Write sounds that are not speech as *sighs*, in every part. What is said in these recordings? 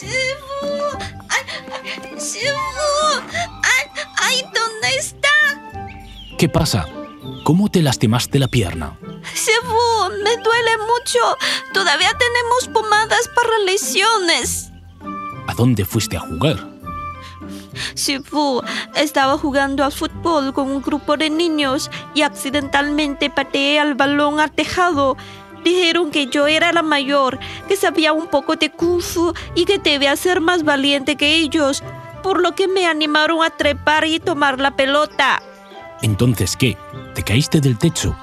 ¡Ay! ¡Shifu! ¡Ay! ¡Ay! ¿Dónde está? ¿Qué pasa? ¿Cómo te lastimaste la pierna? Shifu, me duele mucho. Todavía tenemos pomadas para lesiones. ¿A dónde fuiste a jugar? Shifu, estaba jugando al fútbol con un grupo de niños y accidentalmente pateé al balón al tejado. Dijeron que yo era la mayor, que sabía un poco de kung fu y que debía ser más valiente que ellos, por lo que me animaron a trepar y tomar la pelota. Entonces, ¿qué? ¿Te caíste del techo?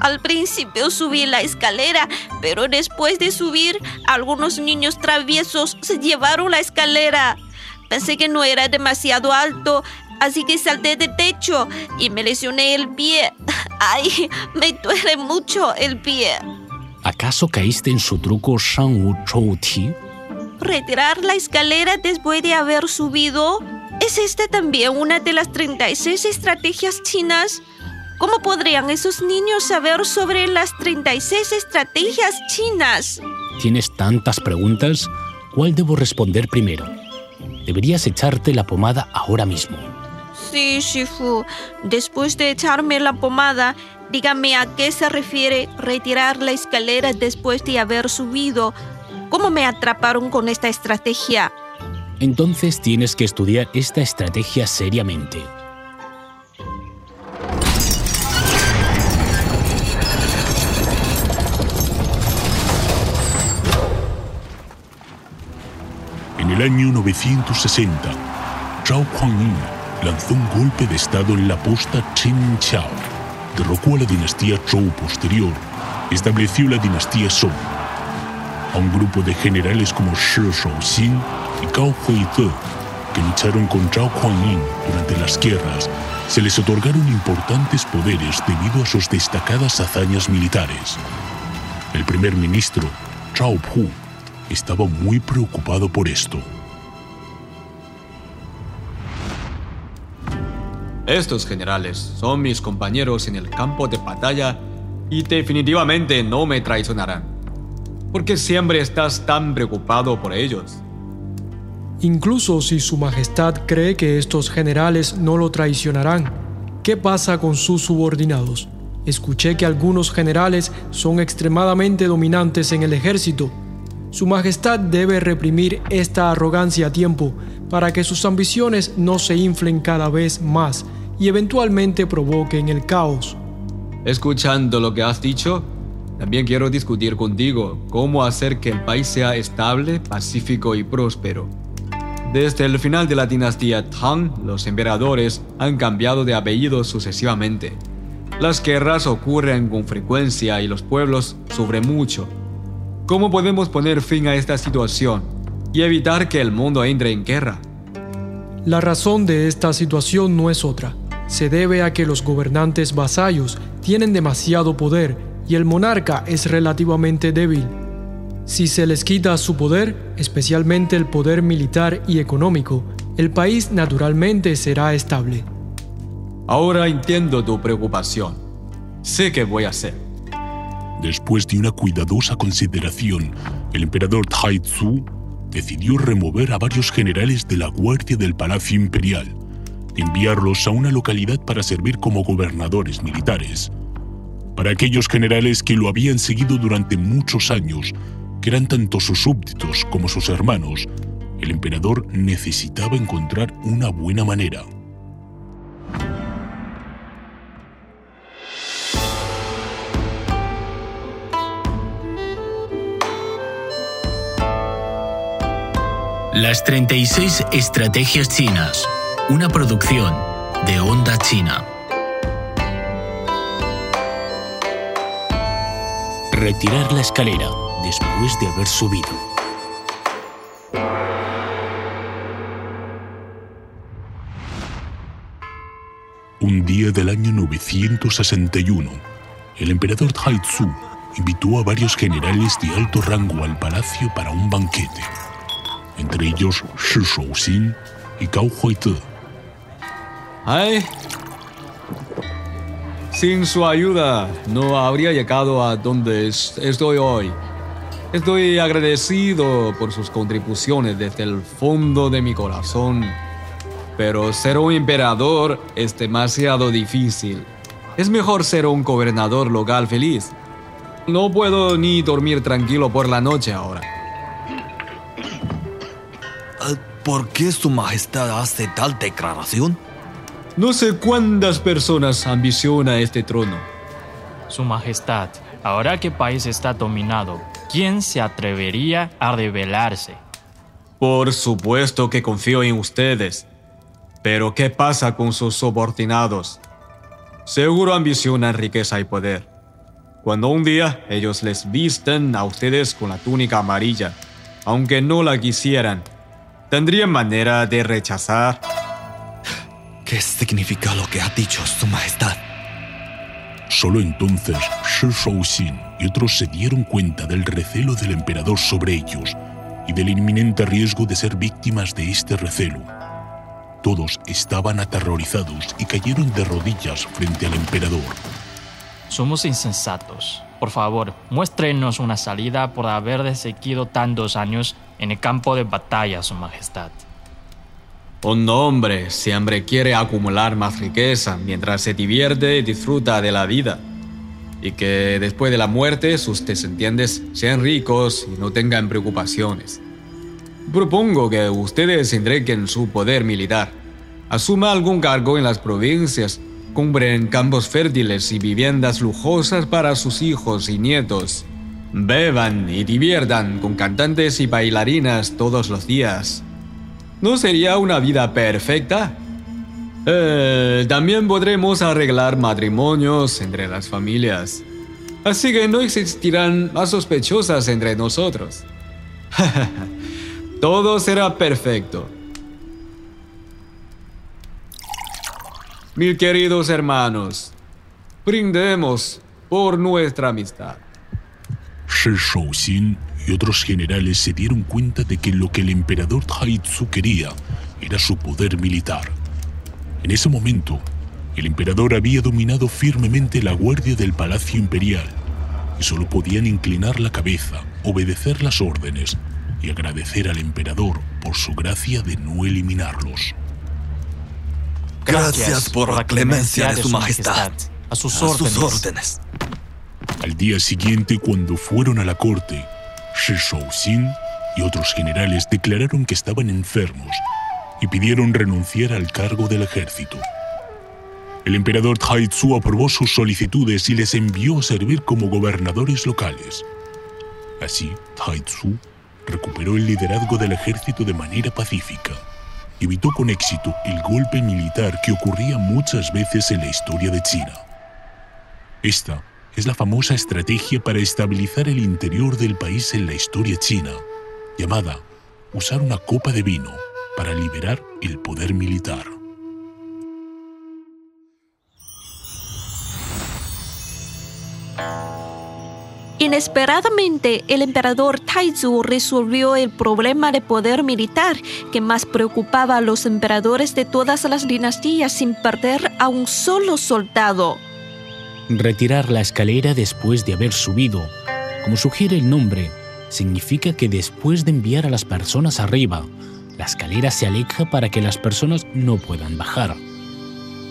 Al principio subí la escalera, pero después de subir, algunos niños traviesos se llevaron la escalera. Pensé que no era demasiado alto, así que salté de techo y me lesioné el pie. Ay, me duele mucho el pie. ¿Acaso caíste en su truco Shang Wu Chou Ti? ¿Retirar la escalera después de haber subido? ¿Es esta también una de las 36 estrategias chinas? ¿Cómo podrían esos niños saber sobre las 36 estrategias chinas? ¿Tienes tantas preguntas? ¿Cuál debo responder primero? Deberías echarte la pomada ahora mismo. Sí, Shifu. Después de echarme la pomada, dígame a qué se refiere retirar la escalera después de haber subido. ¿Cómo me atraparon con esta estrategia? Entonces tienes que estudiar esta estrategia seriamente. En el año 960, Zhao Huangyin lanzó un golpe de estado en la posta Chen Chao, derrocó a la dinastía Zhou posterior, estableció la dinastía Song. A un grupo de generales como Shi Shaoxin y Cao Huize, que lucharon con Zhao Huangyin durante las guerras, se les otorgaron importantes poderes debido a sus destacadas hazañas militares. El primer ministro, Zhao Pu, estaba muy preocupado por esto. Estos generales son mis compañeros en el campo de batalla y definitivamente no me traicionarán. ¿Por qué siempre estás tan preocupado por ellos? Incluso si Su Majestad cree que estos generales no lo traicionarán, ¿qué pasa con sus subordinados? Escuché que algunos generales son extremadamente dominantes en el ejército. Su Majestad debe reprimir esta arrogancia a tiempo para que sus ambiciones no se inflen cada vez más y eventualmente provoquen el caos. Escuchando lo que has dicho, también quiero discutir contigo cómo hacer que el país sea estable, pacífico y próspero. Desde el final de la dinastía Tang, los emperadores han cambiado de apellido sucesivamente. Las guerras ocurren con frecuencia y los pueblos sufren mucho. ¿Cómo podemos poner fin a esta situación y evitar que el mundo entre en guerra? La razón de esta situación no es otra. Se debe a que los gobernantes vasallos tienen demasiado poder y el monarca es relativamente débil. Si se les quita su poder, especialmente el poder militar y económico, el país naturalmente será estable. Ahora entiendo tu preocupación. Sé qué voy a hacer. Después de una cuidadosa consideración, el emperador Tai Tzu decidió remover a varios generales de la guardia del Palacio Imperial, enviarlos a una localidad para servir como gobernadores militares. Para aquellos generales que lo habían seguido durante muchos años, que eran tanto sus súbditos como sus hermanos, el emperador necesitaba encontrar una buena manera. Las 36 Estrategias Chinas, una producción de Onda China. Retirar la escalera después de haber subido. Un día del año 961, el emperador Tai Tzu invitó a varios generales de alto rango al palacio para un banquete, entre ellos Shi Shaoxin y Cao Huize. ¡Ay! Sin su ayuda, no habría llegado a donde es- estoy hoy. Estoy agradecido por sus contribuciones desde el fondo de mi corazón. Pero ser un emperador es demasiado difícil. Es mejor ser un gobernador local feliz. No puedo ni dormir tranquilo por la noche ahora. ¿Por qué Su Majestad hace tal declaración? No sé cuántas personas ambiciona este trono. Su Majestad, ahora que el país está dominado, ¿quién se atrevería a rebelarse? Por supuesto que confío en ustedes. Pero ¿qué pasa con sus subordinados? Seguro ambicionan riqueza y poder. Cuando un día ellos les visten a ustedes con la túnica amarilla, aunque no la quisieran, ¿tendrían manera de rechazar? ¿Qué significa lo que ha dicho Su Majestad? Solo entonces Shi Shouxin y otros se dieron cuenta del recelo del emperador sobre ellos y del inminente riesgo de ser víctimas de este recelo. Todos estaban aterrorizados y cayeron de rodillas frente al emperador. Somos insensatos. Por favor, muéstrenos una salida por haber desequido tantos años en el campo de batalla, Su Majestad. Un hombre siempre quiere acumular más riqueza mientras se divierte y disfruta de la vida. Y que después de la muerte sus descendientes sean ricos y no tengan preocupaciones. Propongo que ustedes entreguen su poder militar. Asuma algún cargo en las provincias, compren campos fértiles y viviendas lujosas para sus hijos y nietos. Beban y diviertan con cantantes y bailarinas todos los días. ¿No sería una vida perfecta? Eh, también podremos arreglar matrimonios entre las familias. Así que no existirán más sospechosas entre nosotros. *laughs* Todo será perfecto. Mis queridos hermanos, brindemos por nuestra amistad. Shi Shouxin y otros generales se dieron cuenta de que lo que el emperador Tzu quería era su poder militar. En ese momento, el emperador había dominado firmemente la guardia del palacio imperial y solo podían inclinar la cabeza, obedecer las órdenes y agradecer al emperador por su gracia de no eliminarlos. Gracias, por la clemencia de Su Majestad. A sus A sus órdenes. Al día siguiente, cuando fueron a la corte, Shi Shouxin y otros generales declararon que estaban enfermos y pidieron renunciar al cargo del ejército. El emperador Tzu aprobó sus solicitudes y les envió a servir como gobernadores locales. Así, Tzu recuperó el liderazgo del ejército de manera pacífica. Evitó con éxito el golpe militar que ocurría muchas veces en la historia de China. Esta es la famosa estrategia para estabilizar el interior del país en la historia china, llamada usar una copa de vino para liberar el poder militar. Inesperadamente, el emperador Taizu resolvió el problema de poder militar que más preocupaba a los emperadores de todas las dinastías sin perder a un solo soldado. Retirar la escalera después de haber subido, como sugiere el nombre, significa que después de enviar a las personas arriba, la escalera se aleja para que las personas no puedan bajar.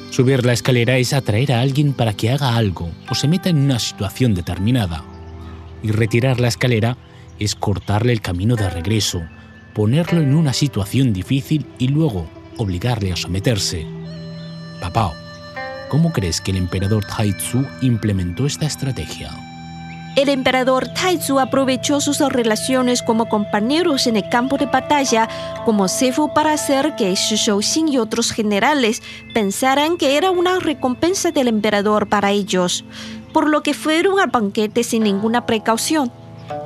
Subir la escalera es atraer a alguien para que haga algo o se meta en una situación determinada. Y retirar la escalera es cortarle el camino de regreso, ponerlo en una situación difícil y luego obligarle a someterse. Papá, ¿cómo crees que el emperador Tzu implementó esta estrategia? El emperador Taizu aprovechó sus relaciones como compañeros en el campo de batalla como cebo para hacer que Shi Shouxin y otros generales pensaran que era una recompensa del emperador para ellos, por lo que fueron al banquete sin ninguna precaución.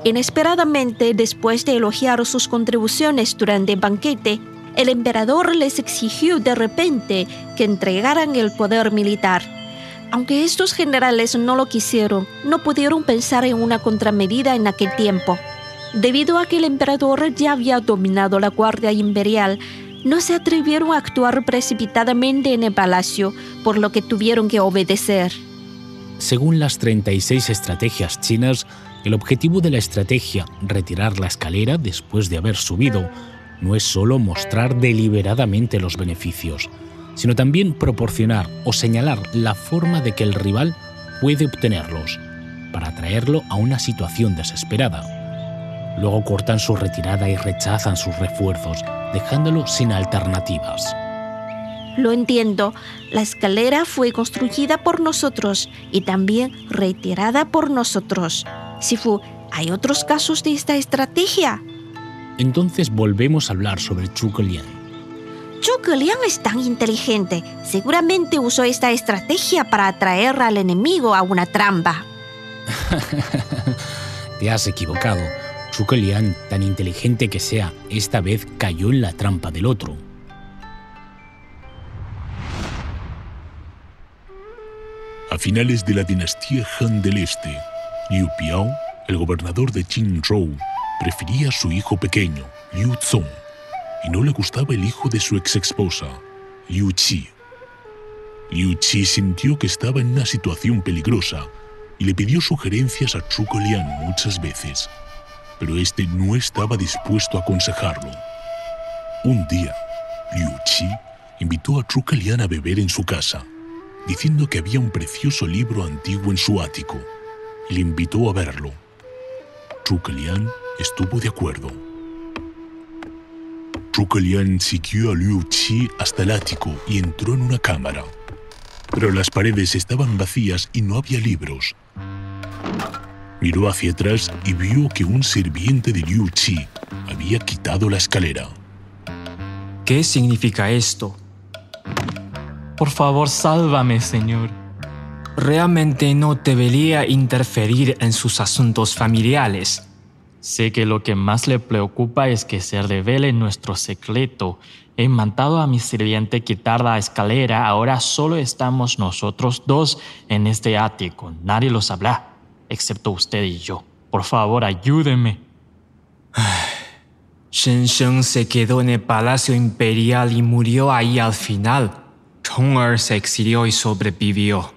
Inesperadamente, después de elogiar sus contribuciones durante el banquete, el emperador les exigió de repente que entregaran el poder militar. Aunque estos generales no lo quisieron, no pudieron pensar en una contramedida en aquel tiempo. Debido a que el emperador ya había dominado la Guardia Imperial, no se atrevieron a actuar precipitadamente en el palacio, por lo que tuvieron que obedecer. según las 36 estrategias chinas, el objetivo de la estrategia retirar la escalera después de haber subido no es solo mostrar deliberadamente los beneficios, sino también proporcionar o señalar la forma de que el rival puede obtenerlos, para traerlo a una situación desesperada. Luego cortan su retirada y rechazan sus refuerzos, dejándolo sin alternativas. Lo entiendo. La escalera fue construida por nosotros y también retirada por nosotros. Sifu, ¿hay otros casos de esta estrategia? Entonces volvemos a hablar sobre Zhuge Liang. Zhuge Liang es tan inteligente. Seguramente usó esta estrategia para atraer al enemigo a una trampa. *laughs* Te has equivocado. Zhuge Liang, tan inteligente que sea, esta vez cayó en la trampa del otro. A finales de la dinastía Han del Este, Liu Piao, el gobernador de Qinzhou, prefería a su hijo pequeño, Liu Zong, y no le gustaba el hijo de su ex esposa, Liu Qi. Liu Qi sintió que estaba en una situación peligrosa y le pidió sugerencias a Zhuge Liang muchas veces, pero este no estaba dispuesto a aconsejarlo. Un día, Liu Qi invitó a Zhuge Liang a beber en su casa diciendo que había un precioso libro antiguo en su ático y le invitó a verlo. Zhuge Liang estuvo de acuerdo. Zhuge Liang siguió a Liu Qi hasta el ático y entró en una cámara. Pero las paredes estaban vacías y no había libros. Miró hacia atrás y vio que un sirviente de Liu Qi había quitado la escalera. ¿Qué significa esto? Por favor, sálvame, Señor. Realmente no debería interferir en sus asuntos familiares. Sé que lo que más le preocupa es que se revele nuestro secreto. He mandado a mi sirviente quitar la escalera. Ahora solo estamos nosotros dos en este ático. Nadie lo sabrá, excepto usted y yo. Por favor, ayúdeme. *sighs* Shen Sheng se quedó en el Palacio Imperial y murió ahí al final. Tong'er se exilió y sobrevivió.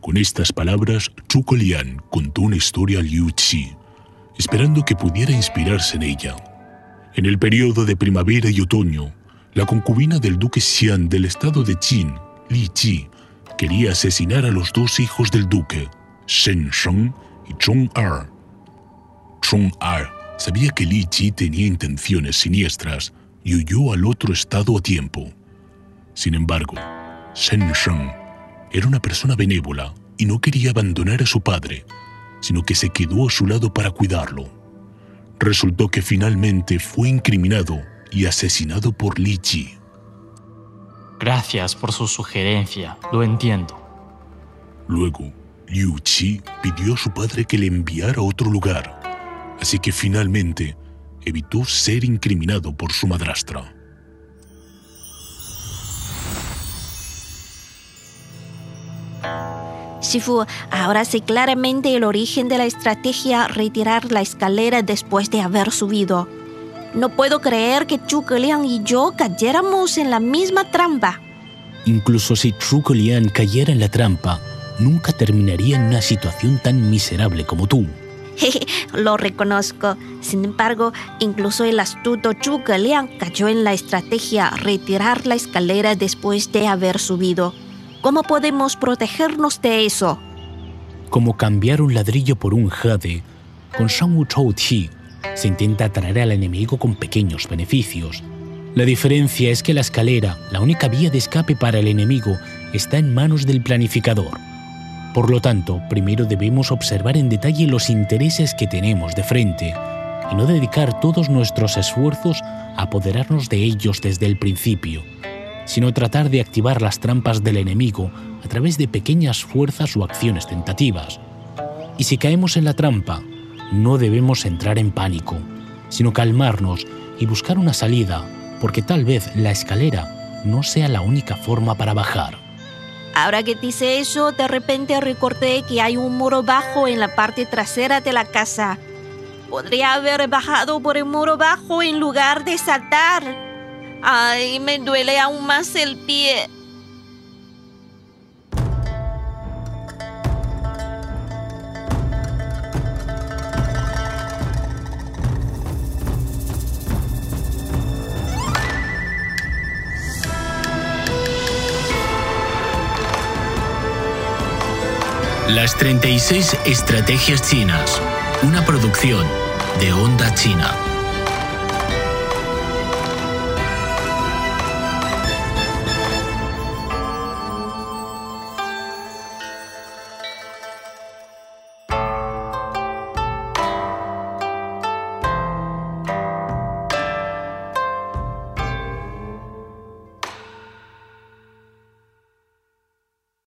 Con estas palabras, Zhuge Liang contó una historia a Liu Qi, esperando que pudiera inspirarse en ella. En el periodo de primavera y otoño, la concubina del duque Xian del estado de Qin, Li Ji, quería asesinar a los dos hijos del duque, Shen Sheng y Chong Er. Chong Er sabía que Li Ji tenía intenciones siniestras y huyó al otro estado a tiempo. Sin embargo, Shen Sheng era una persona benévola y no quería abandonar a su padre, sino que se quedó a su lado para cuidarlo. Resultó que finalmente fue incriminado y asesinado por Li Ji. Gracias por su sugerencia, lo entiendo. Luego, Liu Qi pidió a su padre que le enviara a otro lugar, así que finalmente evitó ser incriminado por su madrastra. Shifu, ahora sé claramente el origen de la estrategia retirar la escalera después de haber subido. No puedo creer que Zhuge Liang y yo cayéramos en la misma trampa. Incluso si Zhuge Liang cayera en la trampa, nunca terminaría en una situación tan miserable como tú. Lo reconozco. Sin embargo, incluso el astuto Zhuge Liang cayó en la estrategia retirar la escalera después de haber subido. ¿Cómo podemos protegernos de eso? Como cambiar un ladrillo por un jade, con Shangwu Chou Ti se intenta atraer al enemigo con pequeños beneficios. La diferencia es que la escalera, la única vía de escape para el enemigo, está en manos del planificador. Por lo tanto, primero debemos observar en detalle los intereses que tenemos de frente y no dedicar todos nuestros esfuerzos a apoderarnos de ellos desde el principio, sino tratar de activar las trampas del enemigo a través de pequeñas fuerzas o acciones tentativas. Y si caemos en la trampa, no debemos entrar en pánico, sino calmarnos y buscar una salida, porque tal vez la escalera no sea la única forma para bajar. Ahora que dice eso, de repente recordé que hay un muro bajo en la parte trasera de la casa. Podría haber bajado por el muro bajo en lugar de saltar. Ay, me duele aún más el pie. Las 36 Estrategias Chinas, una producción de Onda China.